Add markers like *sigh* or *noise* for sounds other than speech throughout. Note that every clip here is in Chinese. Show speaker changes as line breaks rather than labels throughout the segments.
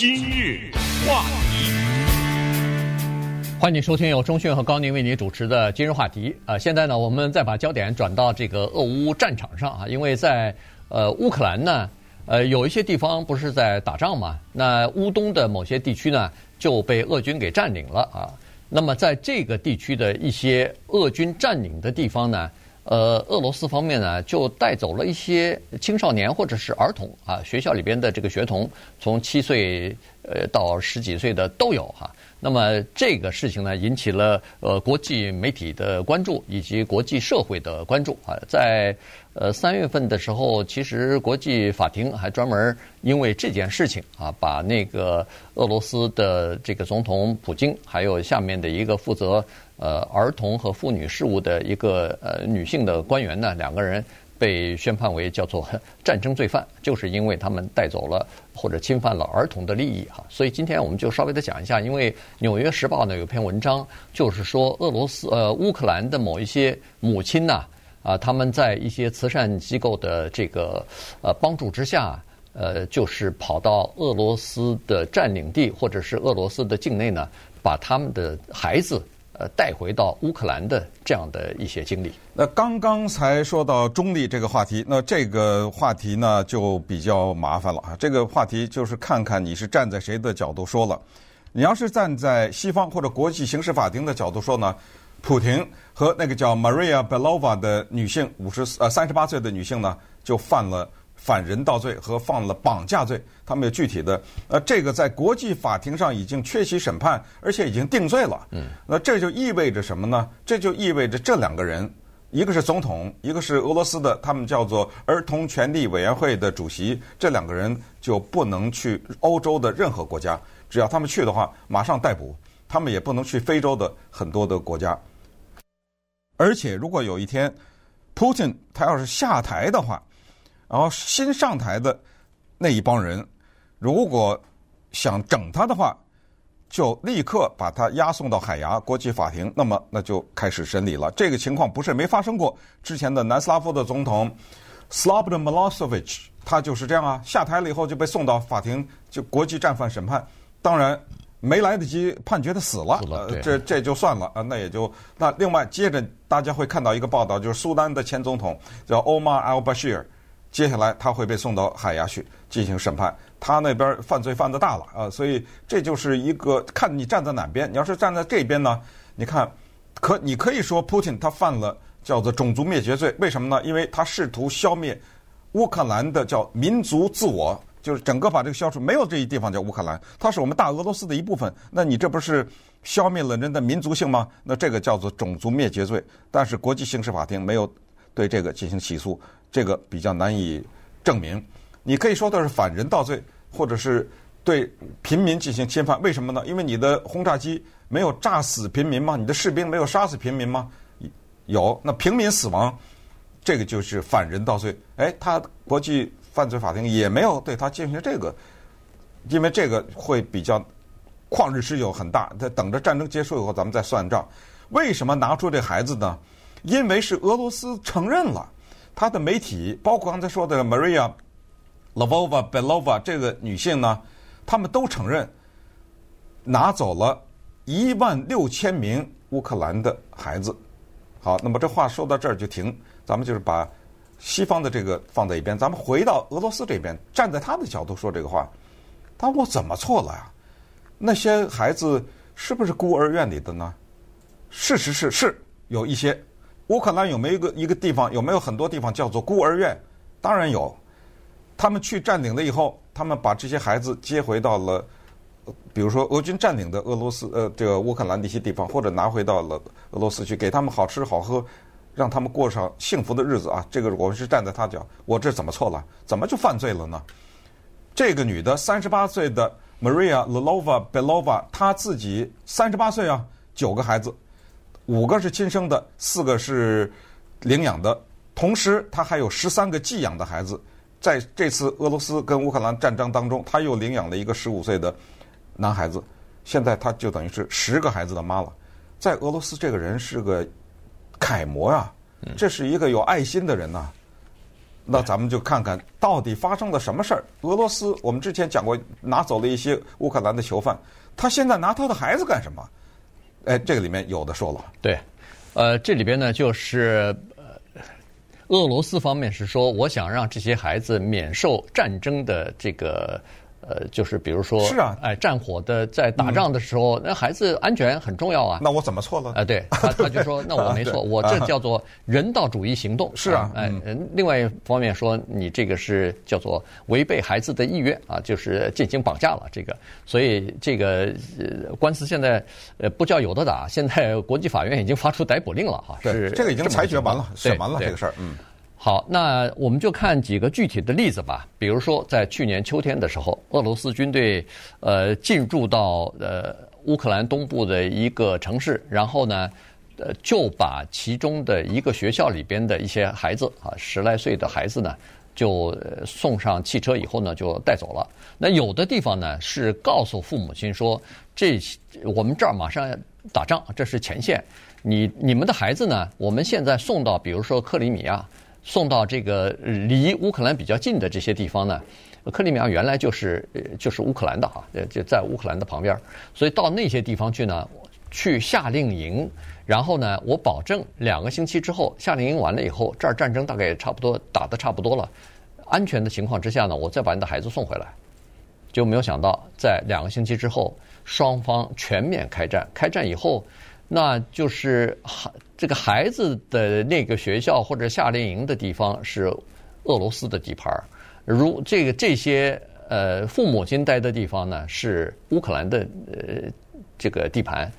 今日话题，
欢迎收听由钟讯和高宁为您主持的今日话题。啊、呃，现在呢，我们再把焦点转到这个俄乌战场上啊，因为在呃乌克兰呢，呃有一些地方不是在打仗嘛，那乌东的某些地区呢就被俄军给占领了啊。那么在这个地区的一些俄军占领的地方呢，呃，俄罗斯方面呢，就带走了一些青少年或者是儿童啊，学校里边的这个学童，从七岁呃到十几岁的都有哈。那么这个事情呢，引起了呃国际媒体的关注以及国际社会的关注啊。在呃三月份的时候，其实国际法庭还专门因为这件事情啊，把那个俄罗斯的这个总统普京，还有下面的一个负责呃儿童和妇女事务的一个呃女性的官员呢，两个人。被宣判为叫做 *laughs* 战争罪犯，就是因为他们带走了或者侵犯了儿童的利益哈。所以今天我们就稍微的讲一下，因为《纽约时报》呢有篇文章，就是说俄罗斯呃乌克兰的某一些母亲呐啊，他们在一些慈善机构的这个呃帮助之下，呃就是跑到俄罗斯的占领地或者是俄罗斯的境内呢，把他们的孩子。呃，带回到乌克兰的这样的一些经历。
那刚刚才说到中立这个话题，那这个话题呢就比较麻烦了啊。这个话题就是看看你是站在谁的角度说了。你要是站在西方或者国际刑事法庭的角度说呢，普廷和那个叫 Maria Belova 的女性，五十呃三十八岁的女性呢，就犯了。反人道罪和犯了绑架罪，他们有具体的，呃，这个在国际法庭上已经缺席审判，而且已经定罪了。嗯，那这就意味着什么呢？这就意味着这两个人，一个是总统，一个是俄罗斯的，他们叫做儿童权利委员会的主席，这两个人就不能去欧洲的任何国家，只要他们去的话，马上逮捕。他们也不能去非洲的很多的国家。而且，如果有一天，Putin 他要是下台的话，然后新上台的那一帮人，如果想整他的话，就立刻把他押送到海牙国际法庭。那么，那就开始审理了。这个情况不是没发生过。之前的南斯拉夫的总统 Slobodan Milosevic，他就是这样啊，下台了以后就被送到法庭，就国际战犯审判。当然没来得及判决他死了，呃、这这就算了啊。那也就那另外接着大家会看到一个报道，就是苏丹的前总统叫 Omar al-Bashir。接下来他会被送到海牙去进行审判，他那边犯罪犯得大了啊，所以这就是一个看你站在哪边。你要是站在这边呢，你看，可你可以说普京他犯了叫做种族灭绝罪，为什么呢？因为他试图消灭乌克兰的叫民族自我，就是整个把这个消除，没有这一地方叫乌克兰，它是我们大俄罗斯的一部分。那你这不是消灭了人的民族性吗？那这个叫做种族灭绝罪，但是国际刑事法庭没有对这个进行起诉。这个比较难以证明，你可以说的是反人道罪，或者是对平民进行侵犯。为什么呢？因为你的轰炸机没有炸死平民吗？你的士兵没有杀死平民吗？有，那平民死亡，这个就是反人道罪。哎，他国际犯罪法庭也没有对他进行这个，因为这个会比较旷日持久很大。他等着战争结束以后，咱们再算账。为什么拿出这孩子呢？因为是俄罗斯承认了。他的媒体，包括刚才说的 Maria Lvova Belova 这个女性呢，他们都承认拿走了一万六千名乌克兰的孩子。好，那么这话说到这儿就停，咱们就是把西方的这个放在一边，咱们回到俄罗斯这边，站在他的角度说这个话，他我怎么错了呀？那些孩子是不是孤儿院里的呢？事实是是有一些。乌克兰有没有一个一个地方，有没有很多地方叫做孤儿院？当然有。他们去占领了以后，他们把这些孩子接回到了，比如说俄军占领的俄罗斯呃这个乌克兰的一些地方，或者拿回到了俄罗斯去，给他们好吃好喝，让他们过上幸福的日子啊！这个我们是站在他角，我这怎么错了？怎么就犯罪了呢？这个女的三十八岁的 Maria Lvova Belova，她自己三十八岁啊，九个孩子。五个是亲生的，四个是领养的，同时他还有十三个寄养的孩子。在这次俄罗斯跟乌克兰战争当中，他又领养了一个十五岁的男孩子。现在他就等于是十个孩子的妈了。在俄罗斯，这个人是个楷模啊，这是一个有爱心的人呐。那咱们就看看到底发生了什么事儿。俄罗斯，我们之前讲过，拿走了一些乌克兰的囚犯，他现在拿他的孩子干什么？哎，这个里面有的说了。
对，呃，这里边呢，就是呃，俄罗斯方面是说，我想让这些孩子免受战争的这个。呃，就是比如说，
是啊，
哎，战火的在打仗的时候，那孩子安全很重要啊。
那我怎么错了？
啊，对，他他就说，那我没错，*laughs* 我这叫做人道主义行动。
是啊，
哎，另外一方面说，你这个是叫做违背孩子的意愿啊，就是进行绑架了这个。所以这个官司现在呃不叫有的打，现在国际法院已经发出逮捕令了哈。是
这个已经裁决完了，审完了这个事儿，嗯。
好，那我们就看几个具体的例子吧。比如说，在去年秋天的时候，俄罗斯军队呃进驻到呃乌克兰东部的一个城市，然后呢，呃就把其中的一个学校里边的一些孩子啊，十来岁的孩子呢，就送上汽车以后呢，就带走了。那有的地方呢是告诉父母亲说，这我们这儿马上要打仗，这是前线，你你们的孩子呢，我们现在送到，比如说克里米亚。送到这个离乌克兰比较近的这些地方呢，克里米亚原来就是就是乌克兰的哈，就在乌克兰的旁边，所以到那些地方去呢，去夏令营，然后呢，我保证两个星期之后夏令营完了以后，这儿战争大概也差不多打得差不多了，安全的情况之下呢，我再把你的孩子送回来，就没有想到在两个星期之后，双方全面开战，开战以后。那就是这个孩子的那个学校或者夏令营的地方是俄罗斯的地盘儿，如这个这些呃父母亲待的地方呢是乌克兰的呃这个地盘，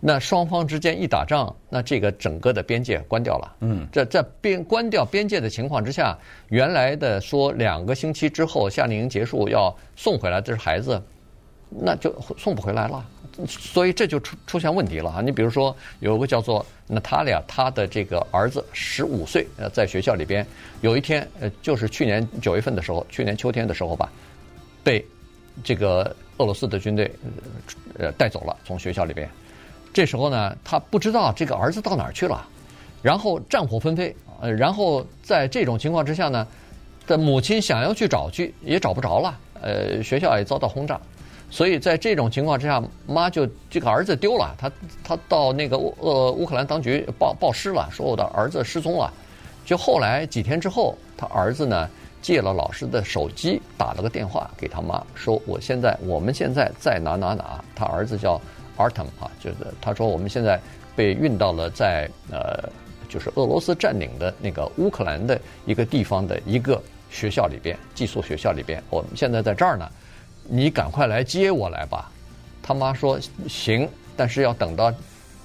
那双方之间一打仗，那这个整个的边界关掉了。嗯，这在边关掉边界的情况之下，原来的说两个星期之后夏令营结束要送回来这是孩子，那就送不回来了。所以这就出出现问题了啊！你比如说有个叫做娜塔莉亚，她的这个儿子十五岁，呃，在学校里边有一天，呃，就是去年九月份的时候，去年秋天的时候吧，被这个俄罗斯的军队呃带走了，从学校里边。这时候呢，他不知道这个儿子到哪儿去了，然后战火纷飞，呃，然后在这种情况之下呢，的母亲想要去找去也找不着了，呃，学校也遭到轰炸。所以在这种情况之下，妈就这个儿子丢了，他他到那个乌呃乌克兰当局报报失了，说我的儿子失踪了。就后来几天之后，他儿子呢借了老师的手机，打了个电话给他妈，说我现在我们现在在哪哪哪。他儿子叫 Artem 啊，就是他说我们现在被运到了在呃就是俄罗斯占领的那个乌克兰的一个地方的一个学校里边，寄宿学校里边，我们现在在这儿呢。你赶快来接我来吧，他妈说行，但是要等到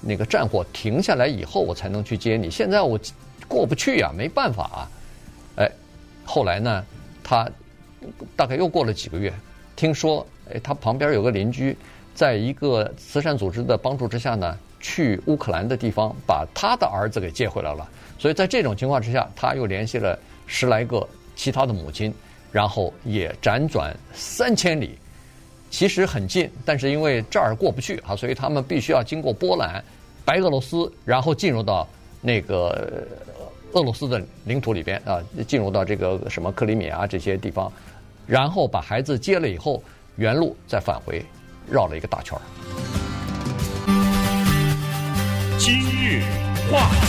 那个战火停下来以后，我才能去接你。现在我过不去呀，没办法啊。哎，后来呢，他大概又过了几个月，听说哎，他旁边有个邻居，在一个慈善组织的帮助之下呢，去乌克兰的地方把他的儿子给接回来了。所以在这种情况之下，他又联系了十来个其他的母亲。然后也辗转三千里，其实很近，但是因为这儿过不去啊，所以他们必须要经过波兰、白俄罗斯，然后进入到那个俄罗斯的领土里边啊，进入到这个什么克里米亚这些地方，然后把孩子接了以后，原路再返回，绕了一个大圈儿。
今日话题。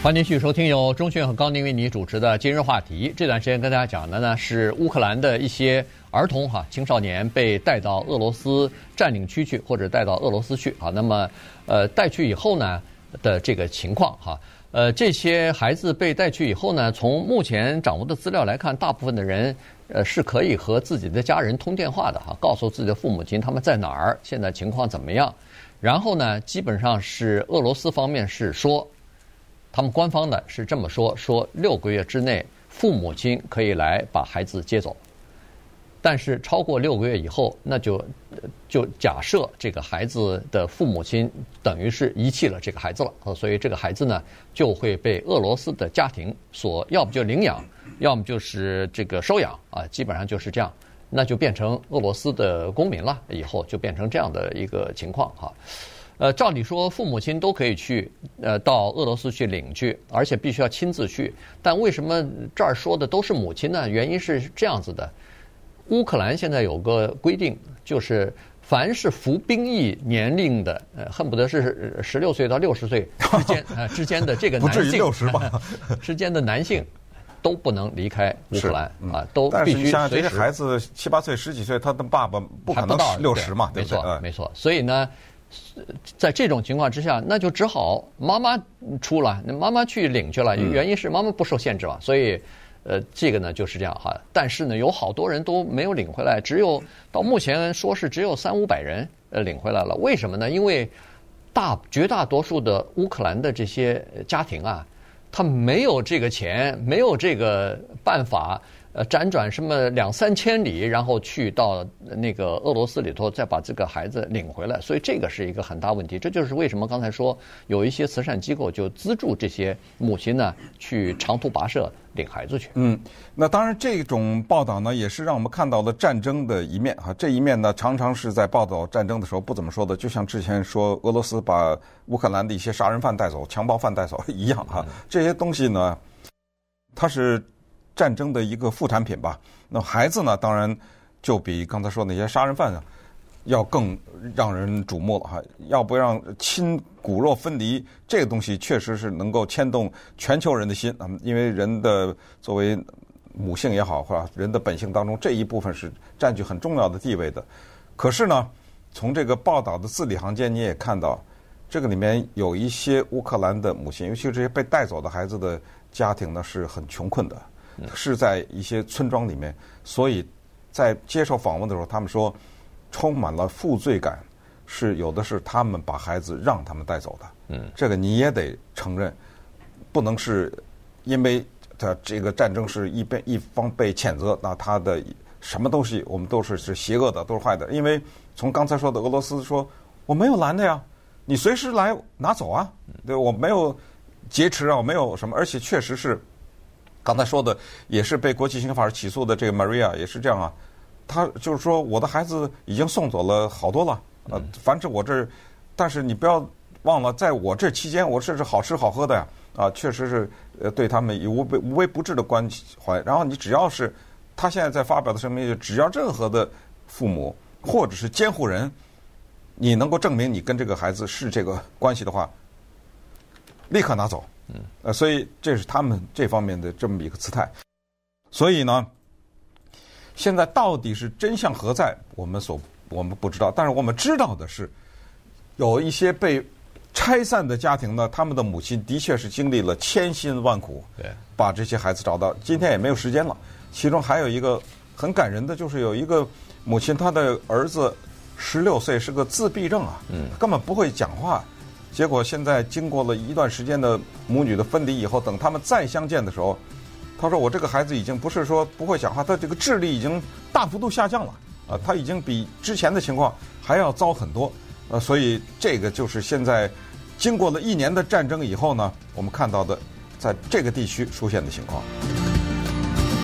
欢迎继续收听由钟迅和高宁为你主持的今日话题。这段时间跟大家讲的呢是乌克兰的一些儿童哈青少年被带到俄罗斯占领区去，或者带到俄罗斯去啊。那么呃带去以后呢的这个情况哈，呃这些孩子被带去以后呢，从目前掌握的资料来看，大部分的人呃是可以和自己的家人通电话的哈，告诉自己的父母亲他们在哪儿，现在情况怎么样。然后呢，基本上是俄罗斯方面是说。他们官方呢是这么说：说六个月之内，父母亲可以来把孩子接走，但是超过六个月以后，那就就假设这个孩子的父母亲等于是遗弃了这个孩子了，所以这个孩子呢就会被俄罗斯的家庭所要不就领养，要么就是这个收养啊，基本上就是这样，那就变成俄罗斯的公民了，以后就变成这样的一个情况哈。呃，照理说父母亲都可以去，呃，到俄罗斯去领去，而且必须要亲自去。但为什么这儿说的都是母亲呢？原因是这样子的：乌克兰现在有个规定，就是凡是服兵役年龄的，呃，恨不得是十六岁到六十岁之间啊、*laughs* 呃、之间的这个男性，
不至于六十吧？*laughs*
之间的男性都不能离开乌克兰、嗯、啊，都必须。
但是你像这些孩子七八岁、十几岁，他的爸爸不可能六十嘛，对不对？
没错，没错。所以呢。在这种情况之下，那就只好妈妈出了，那妈妈去领去了。原因是妈妈不受限制嘛，所以，呃，这个呢就是这样哈。但是呢，有好多人都没有领回来，只有到目前说是只有三五百人呃领回来了。为什么呢？因为大绝大多数的乌克兰的这些家庭啊，他没有这个钱，没有这个办法。呃，辗转什么两三千里，然后去到那个俄罗斯里头，再把这个孩子领回来，所以这个是一个很大问题。这就是为什么刚才说有一些慈善机构就资助这些母亲呢，去长途跋涉领孩子去。
嗯，那当然这种报道呢，也是让我们看到了战争的一面哈。这一面呢，常常是在报道战争的时候不怎么说的，就像之前说俄罗斯把乌克兰的一些杀人犯带走、强暴犯带走一样哈。这些东西呢，它是。战争的一个副产品吧。那孩子呢，当然就比刚才说那些杀人犯啊要更让人瞩目了哈。要不让亲骨肉分离，这个东西确实是能够牵动全球人的心啊。因为人的作为母性也好，或者人的本性当中这一部分是占据很重要的地位的。可是呢，从这个报道的字里行间，你也看到这个里面有一些乌克兰的母亲，尤其是这些被带走的孩子的家庭呢，是很穷困的。是在一些村庄里面，所以在接受访问的时候，他们说充满了负罪感，是有的是他们把孩子让他们带走的。嗯，这个你也得承认，不能是因为他这个战争是一边一方被谴责，那他的什么东西我们都是是邪恶的，都是坏的。因为从刚才说的俄罗斯说我没有拦的呀，你随时来拿走啊，对，我没有劫持啊，我没有什么，而且确实是。刚才说的也是被国际刑法起诉的这个 Maria 也是这样啊，他就是说我的孩子已经送走了好多了，呃，反正我这儿，但是你不要忘了，在我这期间，我这是好吃好喝的呀，啊，确实是呃对他们以无微无微不至的关怀。然后你只要是他现在在发表的声明，就只要任何的父母或者是监护人，你能够证明你跟这个孩子是这个关系的话，立刻拿走。嗯，呃，所以这是他们这方面的这么一个姿态。所以呢，现在到底是真相何在，我们所我们不知道。但是我们知道的是，有一些被拆散的家庭呢，他们的母亲的确是经历了千辛万苦，对，把这些孩子找到。今天也没有时间了。其中还有一个很感人的，就是有一个母亲，她的儿子十六岁，是个自闭症啊，嗯，根本不会讲话。结果现在经过了一段时间的母女的分离以后，等他们再相见的时候，他说：“我这个孩子已经不是说不会讲话，他这个智力已经大幅度下降了，啊，他已经比之前的情况还要糟很多，呃，所以这个就是现在经过了一年的战争以后呢，我们看到的在这个地区出现的情况。”